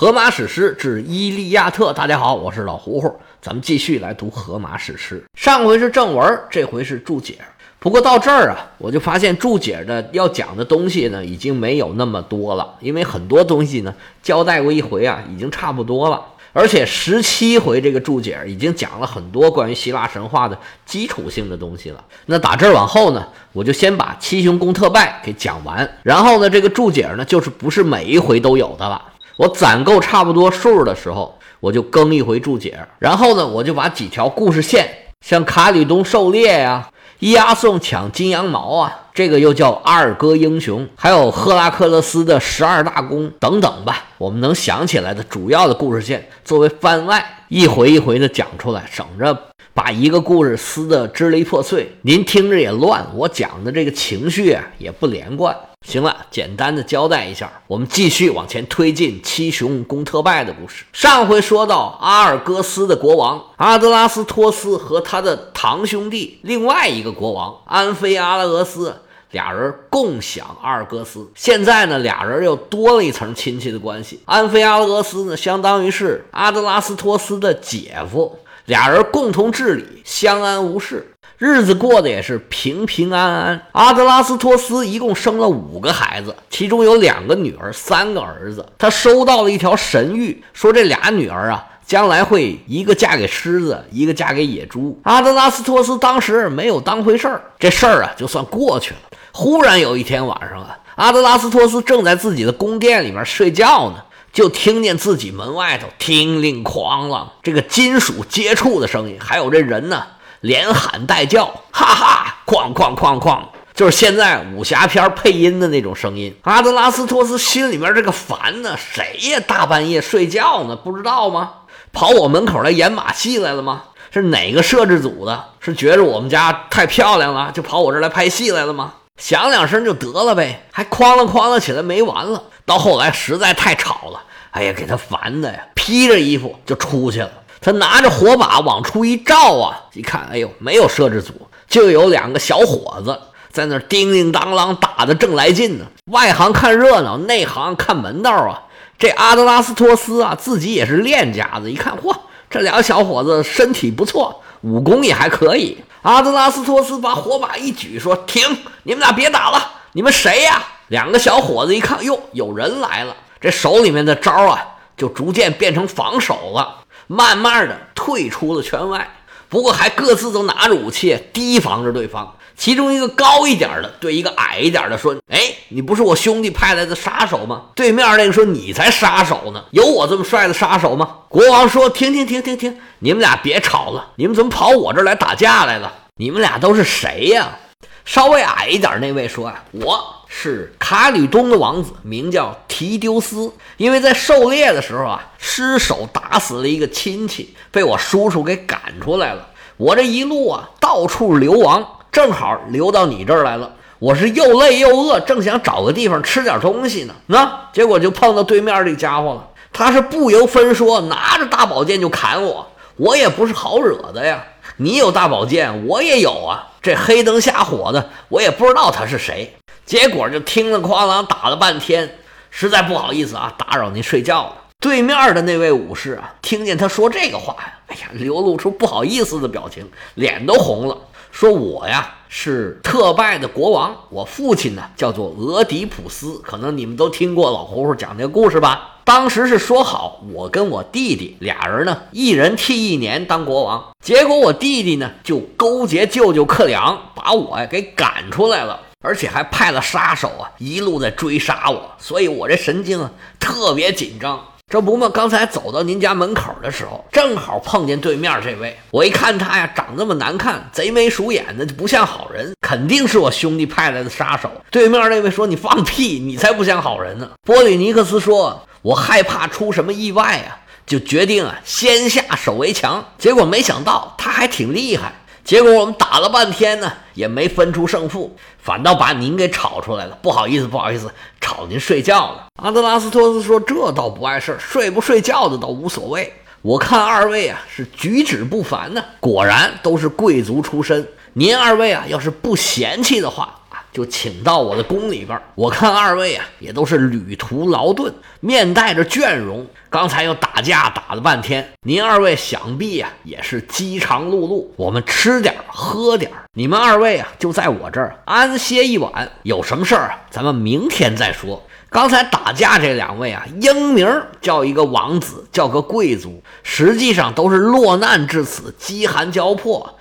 荷马史诗之《伊利亚特》，大家好，我是老胡胡，咱们继续来读荷马史诗。上回是正文，这回是注解。不过到这儿啊，我就发现注解的要讲的东西呢，已经没有那么多了，因为很多东西呢交代过一回啊，已经差不多了。而且十七回这个注解已经讲了很多关于希腊神话的基础性的东西了。那打这儿往后呢，我就先把七雄攻特拜给讲完，然后呢，这个注解呢，就是不是每一回都有的了。我攒够差不多数的时候，我就更一回注解，然后呢，我就把几条故事线，像卡吕冬狩猎呀、伊阿宋抢金羊毛啊，这个又叫阿尔戈英雄，还有赫拉克勒斯的十二大功等等吧，我们能想起来的主要的故事线作为番外，一回一回的讲出来，省着把一个故事撕得支离破碎，您听着也乱，我讲的这个情绪啊也不连贯。行了，简单的交代一下，我们继续往前推进七雄攻特拜的故事。上回说到阿尔戈斯的国王阿德拉斯托斯和他的堂兄弟另外一个国王安菲阿拉俄斯俩人共享阿尔戈斯，现在呢俩人又多了一层亲戚的关系。安菲阿拉俄斯呢，相当于是阿德拉斯托斯的姐夫，俩人共同治理，相安无事。日子过得也是平平安安。阿德拉斯托斯一共生了五个孩子，其中有两个女儿，三个儿子。他收到了一条神谕，说这俩女儿啊，将来会一个嫁给狮子，一个嫁给野猪。阿德拉斯托斯当时没有当回事儿，这事儿啊就算过去了。忽然有一天晚上啊，阿德拉斯托斯正在自己的宫殿里面睡觉呢，就听见自己门外头听令哐啷这个金属接触的声音，还有这人呢。连喊带叫，哈哈，哐哐哐哐，就是现在武侠片配音的那种声音。阿德拉斯托斯心里面这个烦呢，谁呀？大半夜睡觉呢，不知道吗？跑我门口来演马戏来了吗？是哪个摄制组的？是觉着我们家太漂亮了，就跑我这儿来拍戏来了吗？响两声就得了呗，还哐啷哐啷起来没完了。到后来实在太吵了，哎呀，给他烦的呀，披着衣服就出去了。他拿着火把往出一照啊，一看，哎呦，没有摄制组，就有两个小伙子在那叮叮当啷打的正来劲呢。外行看热闹，内行看门道啊。这阿德拉斯托斯啊，自己也是练家子，一看，嚯，这两个小伙子身体不错，武功也还可以。阿德拉斯托斯把火把一举，说：“停，你们俩别打了，你们谁呀？”两个小伙子一看，哟，有人来了，这手里面的招啊，就逐渐变成防守了。慢慢的退出了圈外，不过还各自都拿着武器提防着对方。其中一个高一点的对一个矮一点的说：“哎，你不是我兄弟派来的杀手吗？”对面那个说：“你才杀手呢，有我这么帅的杀手吗？”国王说：“停停停停停，你们俩别吵了，你们怎么跑我这儿来打架来了？你们俩都是谁呀？”稍微矮一点那位说：“啊，我是卡吕冬的王子，名叫提丢斯。因为在狩猎的时候啊，失手打死了一个亲戚，被我叔叔给赶出来了。我这一路啊，到处流亡，正好流到你这儿来了。我是又累又饿，正想找个地方吃点东西呢。那结果就碰到对面这家伙了。他是不由分说，拿着大宝剑就砍我。我也不是好惹的呀。你有大宝剑，我也有啊。”这黑灯瞎火的，我也不知道他是谁。结果就听了哐啷打了半天，实在不好意思啊，打扰您睡觉了。对面的那位武士啊，听见他说这个话呀，哎呀，流露出不好意思的表情，脸都红了，说我呀是特拜的国王，我父亲呢叫做俄狄浦斯，可能你们都听过老胡胡讲那个故事吧。当时是说好，我跟我弟弟俩人呢，一人替一年当国王。结果我弟弟呢，就勾结舅舅克良，把我呀给赶出来了，而且还派了杀手啊，一路在追杀我。所以我这神经啊特别紧张。这不嘛，刚才走到您家门口的时候，正好碰见对面这位。我一看他呀，长这么难看，贼眉鼠眼的，就不像好人，肯定是我兄弟派来的杀手。对面那位说：“你放屁，你才不像好人呢。”波里尼克斯说。我害怕出什么意外啊，就决定啊先下手为强。结果没想到他还挺厉害。结果我们打了半天呢，也没分出胜负，反倒把您给吵出来了。不好意思，不好意思，吵您睡觉了。阿德拉斯托斯说：“这倒不碍事儿，睡不睡觉的倒无所谓。我看二位啊是举止不凡呢，果然都是贵族出身。您二位啊要是不嫌弃的话。”就请到我的宫里边。我看二位啊，也都是旅途劳顿，面带着倦容。刚才又打架打了半天，您二位想必啊也是饥肠辘辘。我们吃点喝点你们二位啊就在我这儿安歇一晚。有什么事儿啊，咱们明天再说。刚才打架这两位啊，英名叫一个王子，叫个贵族，实际上都是落难至此，饥寒交迫。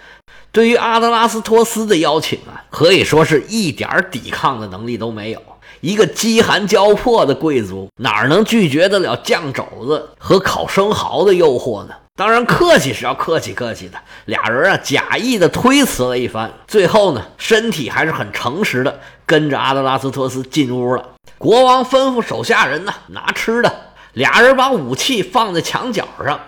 对于阿德拉斯托斯的邀请啊，可以说是一点抵抗的能力都没有。一个饥寒交迫的贵族，哪能拒绝得了酱肘子和烤生蚝的诱惑呢？当然，客气是要客气客气的。俩人啊，假意的推辞了一番，最后呢，身体还是很诚实的，跟着阿德拉斯托斯进屋了。国王吩咐手下人呢，拿吃的。俩人把武器放在墙角上，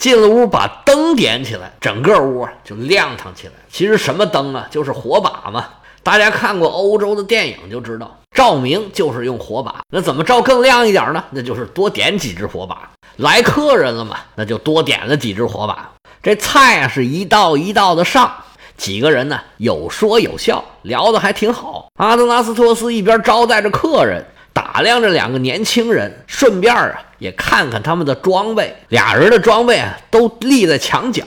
进了屋，把灯点起来，整个屋就亮堂起来。其实什么灯啊，就是火把嘛。大家看过欧洲的电影就知道，照明就是用火把。那怎么照更亮一点呢？那就是多点几支火把。来客人了嘛，那就多点了几支火把。这菜啊是一道一道的上，几个人呢有说有笑，聊得还挺好。阿德拉斯托斯一边招待着客人。打量着两个年轻人，顺便啊也看看他们的装备。俩人的装备啊都立在墙角，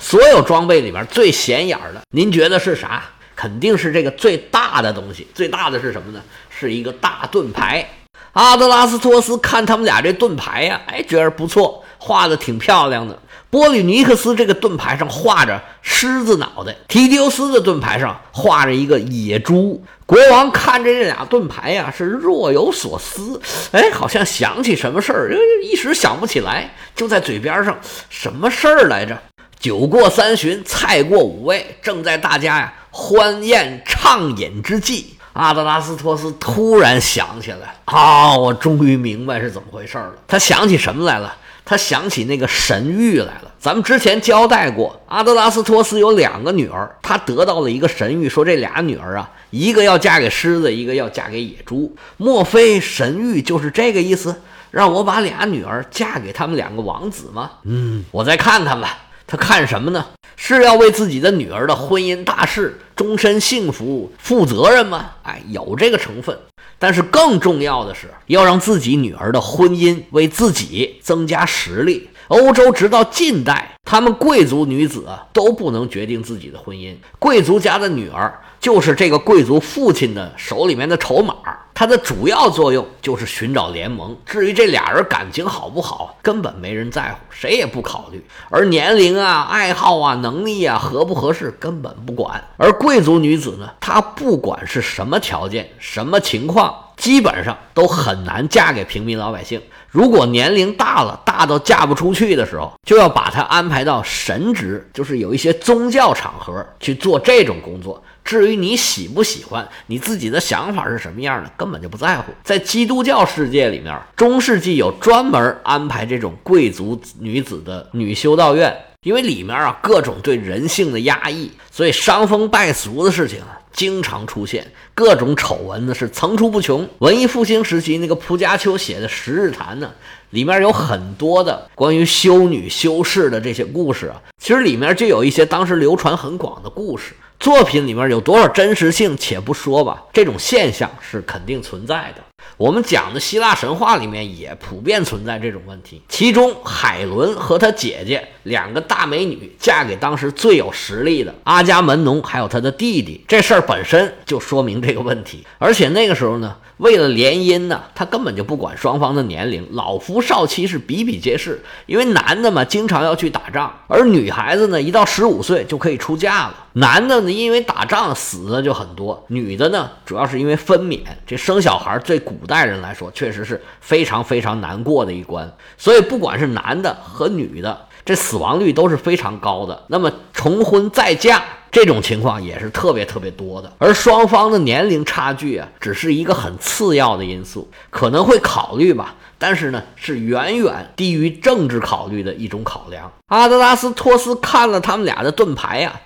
所有装备里面最显眼的，您觉得是啥？肯定是这个最大的东西。最大的是什么呢？是一个大盾牌。阿德拉斯托斯看他们俩这盾牌呀，哎，觉得不错，画的挺漂亮的。波吕尼克斯这个盾牌上画着狮子脑袋，提丢斯的盾牌上画着一个野猪。国王看着这俩盾牌呀，是若有所思。哎，好像想起什么事儿，一时想不起来，就在嘴边上，什么事儿来着？酒过三巡，菜过五味，正在大家呀欢宴畅饮之际，阿德拉斯托斯突然想起来，啊，我终于明白是怎么回事了。他想起什么来了？他想起那个神谕来了。咱们之前交代过，阿德拉斯托斯有两个女儿，他得到了一个神谕，说这俩女儿啊，一个要嫁给狮子，一个要嫁给野猪。莫非神谕就是这个意思？让我把俩女儿嫁给他们两个王子吗？嗯，我再看看吧。他看什么呢？是要为自己的女儿的婚姻大事、终身幸福负责任吗？哎，有这个成分。但是更重要的是，要让自己女儿的婚姻为自己增加实力。欧洲直到近代，他们贵族女子都不能决定自己的婚姻，贵族家的女儿就是这个贵族父亲的手里面的筹码。它的主要作用就是寻找联盟。至于这俩人感情好不好，根本没人在乎，谁也不考虑。而年龄啊、爱好啊、能力啊合不合适，根本不管。而贵族女子呢，她不管是什么条件、什么情况，基本上都很难嫁给平民老百姓。如果年龄大了，大到嫁不出去的时候，就要把她安排到神职，就是有一些宗教场合去做这种工作。至于你喜不喜欢，你自己的想法是什么样的，根本就不在乎。在基督教世界里面，中世纪有专门安排这种贵族女子的女修道院，因为里面啊各种对人性的压抑，所以伤风败俗的事情啊经常出现，各种丑闻呢是层出不穷。文艺复兴时期那个蒲家丘写的《十日谈》呢，里面有很多的关于修女修士的这些故事啊，其实里面就有一些当时流传很广的故事。作品里面有多少真实性，且不说吧，这种现象是肯定存在的。我们讲的希腊神话里面也普遍存在这种问题。其中，海伦和她姐姐两个大美女嫁给当时最有实力的阿伽门农，还有他的弟弟，这事儿本身就说明这个问题。而且那个时候呢，为了联姻呢，他根本就不管双方的年龄，老夫少妻是比比皆是。因为男的嘛，经常要去打仗，而女孩子呢，一到十五岁就可以出嫁了。男的呢，因为打仗死的就很多；女的呢，主要是因为分娩。这生小孩最古代人来说，确实是非常非常难过的一关。所以，不管是男的和女的，这死亡率都是非常高的。那么，重婚再嫁这种情况也是特别特别多的。而双方的年龄差距啊，只是一个很次要的因素，可能会考虑吧。但是呢，是远远低于政治考虑的一种考量。阿德拉斯托斯看了他们俩的盾牌呀，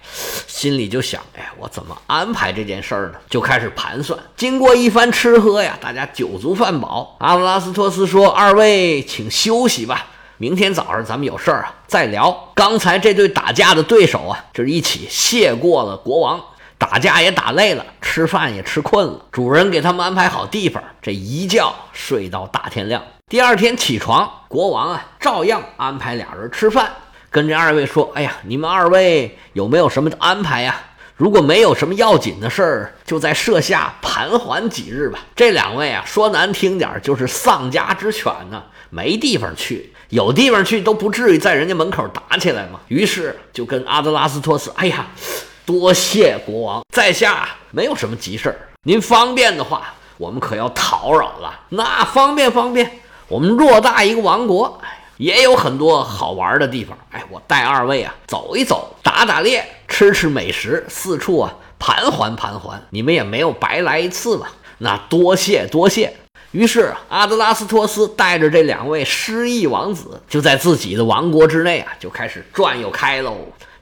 心里就想：哎，我怎么安排这件事儿呢？就开始盘算。经过一番吃喝呀，大家酒足饭饱。阿德拉斯托斯说：“二位请休息吧，明天早上咱们有事儿啊再聊。”刚才这对打架的对手啊，就是一起谢过了国王。打架也打累了，吃饭也吃困了，主人给他们安排好地方，这一觉睡到大天亮。第二天起床，国王啊，照样安排俩人吃饭，跟这二位说：“哎呀，你们二位有没有什么安排呀？如果没有什么要紧的事儿，就在舍下盘桓几日吧。”这两位啊，说难听点就是丧家之犬呢，没地方去，有地方去都不至于在人家门口打起来嘛。于是就跟阿德拉斯托斯：“哎呀，多谢国王，在下没有什么急事儿，您方便的话，我们可要讨扰了。那方便方便。”我们偌大一个王国，也有很多好玩的地方。哎，我带二位啊走一走，打打猎，吃吃美食，四处啊盘桓盘桓。你们也没有白来一次吧？那多谢多谢。于是阿德拉斯托斯带着这两位失意王子，就在自己的王国之内啊，就开始转悠开喽。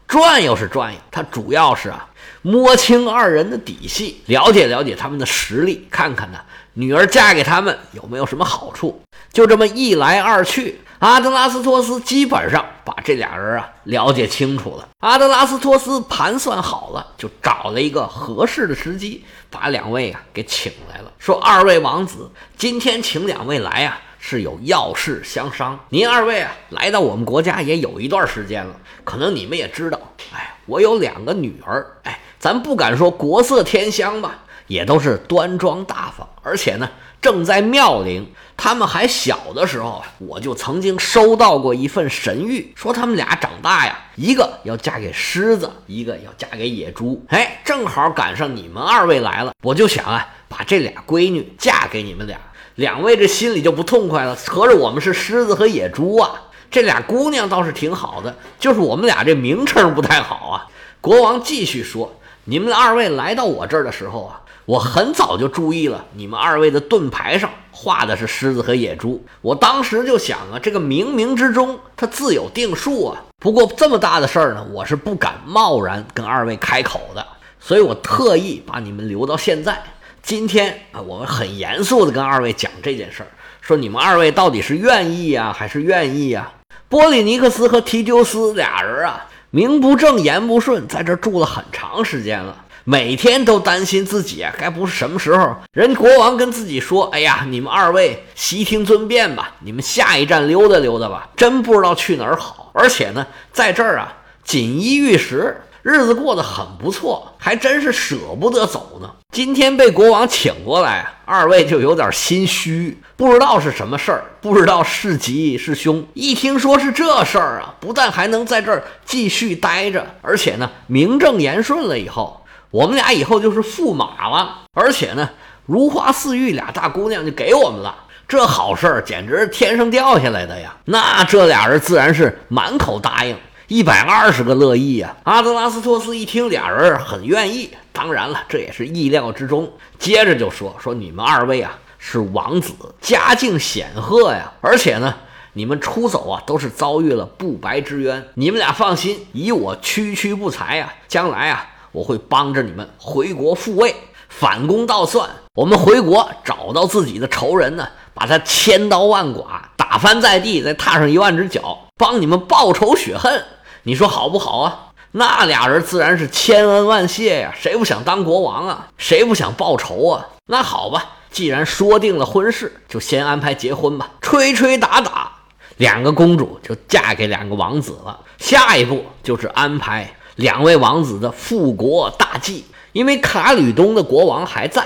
转悠是转悠，他主要是啊摸清二人的底细，了解了解他们的实力，看看呢。女儿嫁给他们有没有什么好处？就这么一来二去，阿德拉斯托斯基本上把这俩人啊了解清楚了。阿德拉斯托斯盘算好了，就找了一个合适的时机，把两位啊给请来了，说：“二位王子，今天请两位来啊，是有要事相商。您二位啊来到我们国家也有一段时间了，可能你们也知道，哎，我有两个女儿，哎，咱不敢说国色天香吧。”也都是端庄大方，而且呢，正在妙龄。他们还小的时候啊，我就曾经收到过一份神谕，说他们俩长大呀，一个要嫁给狮子，一个要嫁给野猪。哎，正好赶上你们二位来了，我就想啊，把这俩闺女嫁给你们俩。两位这心里就不痛快了，合着我们是狮子和野猪啊？这俩姑娘倒是挺好的，就是我们俩这名称不太好啊。国王继续说：“你们二位来到我这儿的时候啊。”我很早就注意了，你们二位的盾牌上画的是狮子和野猪。我当时就想啊，这个冥冥之中它自有定数啊。不过这么大的事儿呢，我是不敢贸然跟二位开口的，所以我特意把你们留到现在。今天啊，我们很严肃的跟二位讲这件事儿，说你们二位到底是愿意呀，还是愿意呀？波利尼克斯和提丢斯俩人啊，名不正言不顺，在这住了很长时间了。每天都担心自己啊，该不是什么时候人国王跟自己说：“哎呀，你们二位悉听尊便吧，你们下一站溜达溜达吧。”真不知道去哪儿好。而且呢，在这儿啊，锦衣玉食，日子过得很不错，还真是舍不得走呢。今天被国王请过来，二位就有点心虚，不知道是什么事儿，不知道是吉是凶。一听说是这事儿啊，不但还能在这儿继续待着，而且呢，名正言顺了以后。我们俩以后就是驸马了，而且呢，如花似玉俩大姑娘就给我们了，这好事儿简直是天上掉下来的呀！那这俩人自然是满口答应，一百二十个乐意呀！阿德拉斯托斯一听，俩人很愿意，当然了，这也是意料之中。接着就说说你们二位啊是王子，家境显赫呀，而且呢，你们出走啊都是遭遇了不白之冤，你们俩放心，以我区区不才啊，将来啊。我会帮着你们回国复位，反攻倒算。我们回国找到自己的仇人呢，把他千刀万剐，打翻在地，再踏上一万只脚，帮你们报仇雪恨。你说好不好啊？那俩人自然是千恩万谢呀，谁不想当国王啊？谁不想报仇啊？那好吧，既然说定了婚事，就先安排结婚吧。吹吹打打，两个公主就嫁给两个王子了。下一步就是安排。两位王子的复国大计，因为卡吕东的国王还在，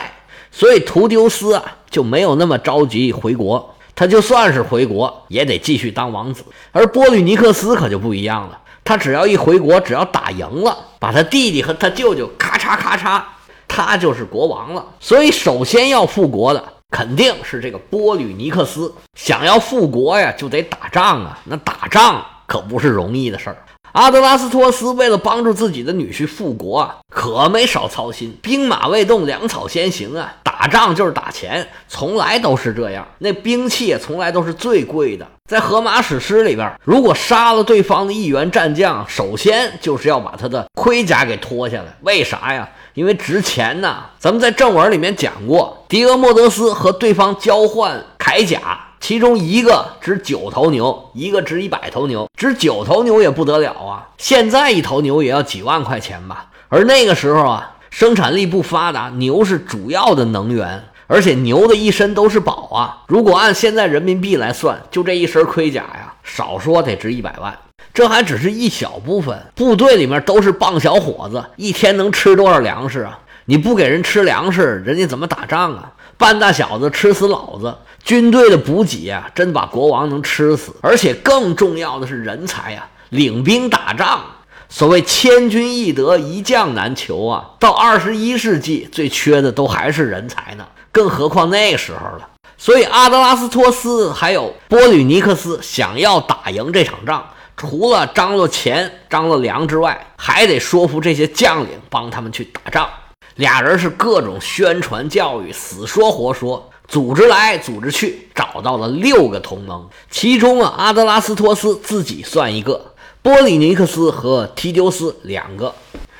所以图丢斯啊就没有那么着急回国。他就算是回国，也得继续当王子。而波吕尼克斯可就不一样了，他只要一回国，只要打赢了，把他弟弟和他舅舅咔嚓咔嚓，他就是国王了。所以，首先要复国的肯定是这个波吕尼克斯。想要复国呀，就得打仗啊，那打仗可不是容易的事儿。阿德拉斯托斯为了帮助自己的女婿复国啊，可没少操心。兵马未动，粮草先行啊！打仗就是打钱，从来都是这样。那兵器也从来都是最贵的。在《荷马史诗》里边，如果杀了对方的一员战将，首先就是要把他的盔甲给脱下来。为啥呀？因为值钱呐。咱们在正文里面讲过，狄俄莫德斯和对方交换铠甲。其中一个值九头牛，一个值一百头牛。值九头牛也不得了啊！现在一头牛也要几万块钱吧？而那个时候啊，生产力不发达，牛是主要的能源，而且牛的一身都是宝啊！如果按现在人民币来算，就这一身盔甲呀，少说得值一百万。这还只是一小部分，部队里面都是棒小伙子，一天能吃多少粮食啊？你不给人吃粮食，人家怎么打仗啊？半大小子吃死老子，军队的补给啊，真把国王能吃死。而且更重要的是人才呀，领兵打仗。所谓千军易得，一将难求啊！到二十一世纪，最缺的都还是人才呢，更何况那时候了。所以阿德拉斯托斯还有波吕尼克斯想要打赢这场仗，除了张罗钱、张罗粮之外，还得说服这些将领帮他们去打仗。俩人是各种宣传教育，死说活说，组织来组织去，找到了六个同盟，其中啊，阿德拉斯托斯自己算一个。波利尼克斯和提丢斯两个，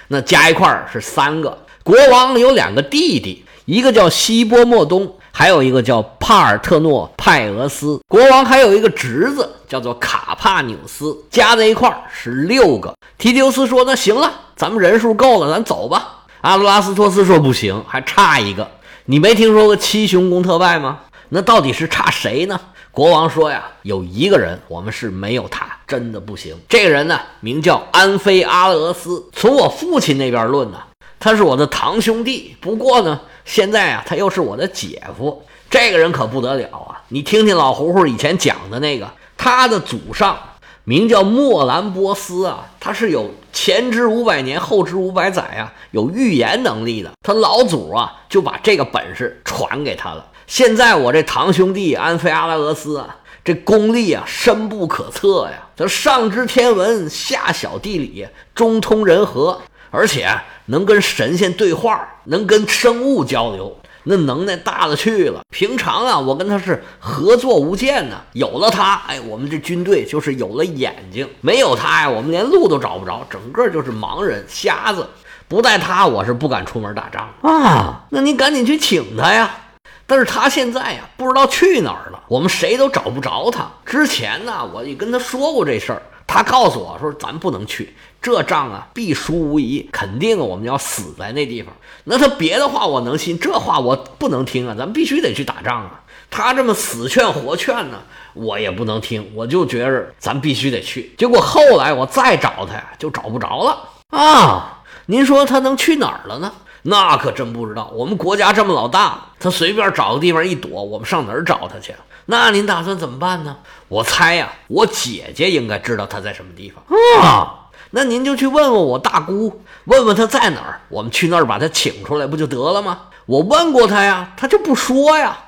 那加一块儿是三个。国王有两个弟弟，一个叫西波莫东，还有一个叫帕尔特诺派俄斯。国王还有一个侄子叫做卡帕纽斯，加在一块儿是六个。提丢斯说：“那行了，咱们人数够了，咱走吧。”阿德拉斯托斯说：“不行，还差一个。你没听说过七雄公特拜吗？那到底是差谁呢？”国王说呀，有一个人，我们是没有他，真的不行。这个人呢，名叫安菲阿勒斯。从我父亲那边论呢，他是我的堂兄弟。不过呢，现在啊，他又是我的姐夫。这个人可不得了啊！你听听老胡胡以前讲的那个，他的祖上名叫莫兰波斯啊，他是有前知五百年，后知五百载啊，有预言能力的。他老祖啊，就把这个本事传给他了。现在我这堂兄弟安菲阿拉俄斯啊，这功力啊深不可测呀！他上知天文，下晓地理，中通人和，而且能跟神仙对话，能跟生物交流，那能耐大了去了。平常啊，我跟他是合作无间呢。有了他，哎，我们这军队就是有了眼睛；没有他呀，我们连路都找不着，整个就是盲人瞎子。不带他，我是不敢出门打仗啊。那您赶紧去请他呀！但是他现在呀，不知道去哪儿了，我们谁都找不着他。之前呢，我也跟他说过这事儿，他告诉我说，咱不能去，这仗啊必输无疑，肯定我们要死在那地方。那他别的话我能信，这话我不能听啊，咱必须得去打仗啊。他这么死劝活劝呢，我也不能听，我就觉着咱必须得去。结果后来我再找他呀，就找不着了啊。您说他能去哪儿了呢？那可真不知道，我们国家这么老大，他随便找个地方一躲，我们上哪儿找他去？那您打算怎么办呢？我猜呀，我姐姐应该知道他在什么地方啊。那您就去问问我大姑，问问他在哪儿，我们去那儿把他请出来不就得了吗？我问过他呀，他就不说呀。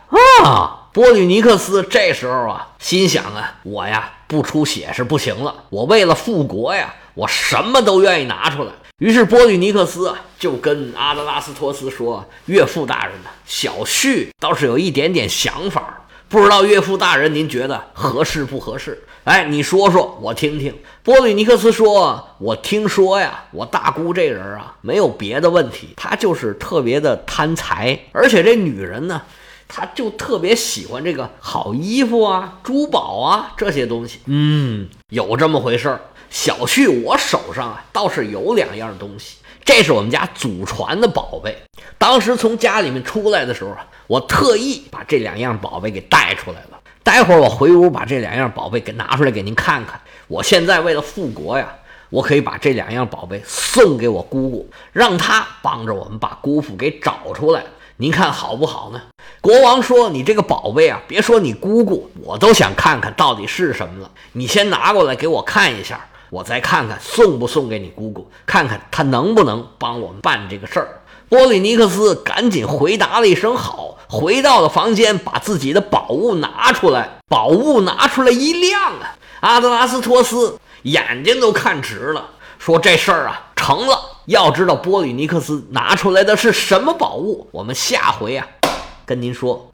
啊，波吕尼克斯这时候啊，心想啊，我呀不出血是不行了，我为了复国呀，我什么都愿意拿出来。于是波吕尼克斯啊，就跟阿德拉斯托斯说：“岳父大人呢，小旭倒是有一点点想法，不知道岳父大人您觉得合适不合适？哎，你说说我听听。”波吕尼克斯说：“我听说呀，我大姑这人啊，没有别的问题，她就是特别的贪财，而且这女人呢，她就特别喜欢这个好衣服啊、珠宝啊这些东西。嗯，有这么回事儿。”小婿，我手上啊倒是有两样东西，这是我们家祖传的宝贝。当时从家里面出来的时候啊，我特意把这两样宝贝给带出来了。待会儿我回屋把这两样宝贝给拿出来给您看看。我现在为了复国呀，我可以把这两样宝贝送给我姑姑，让她帮着我们把姑父给找出来。您看好不好呢？国王说：“你这个宝贝啊，别说你姑姑，我都想看看到底是什么了。你先拿过来给我看一下。”我再看看送不送给你姑姑，看看他能不能帮我们办这个事儿。波里尼克斯赶紧回答了一声好，回到了房间，把自己的宝物拿出来。宝物拿出来一亮啊，阿德拉斯托斯眼睛都看直了，说这事儿啊成了。要知道波里尼克斯拿出来的是什么宝物，我们下回啊跟您说。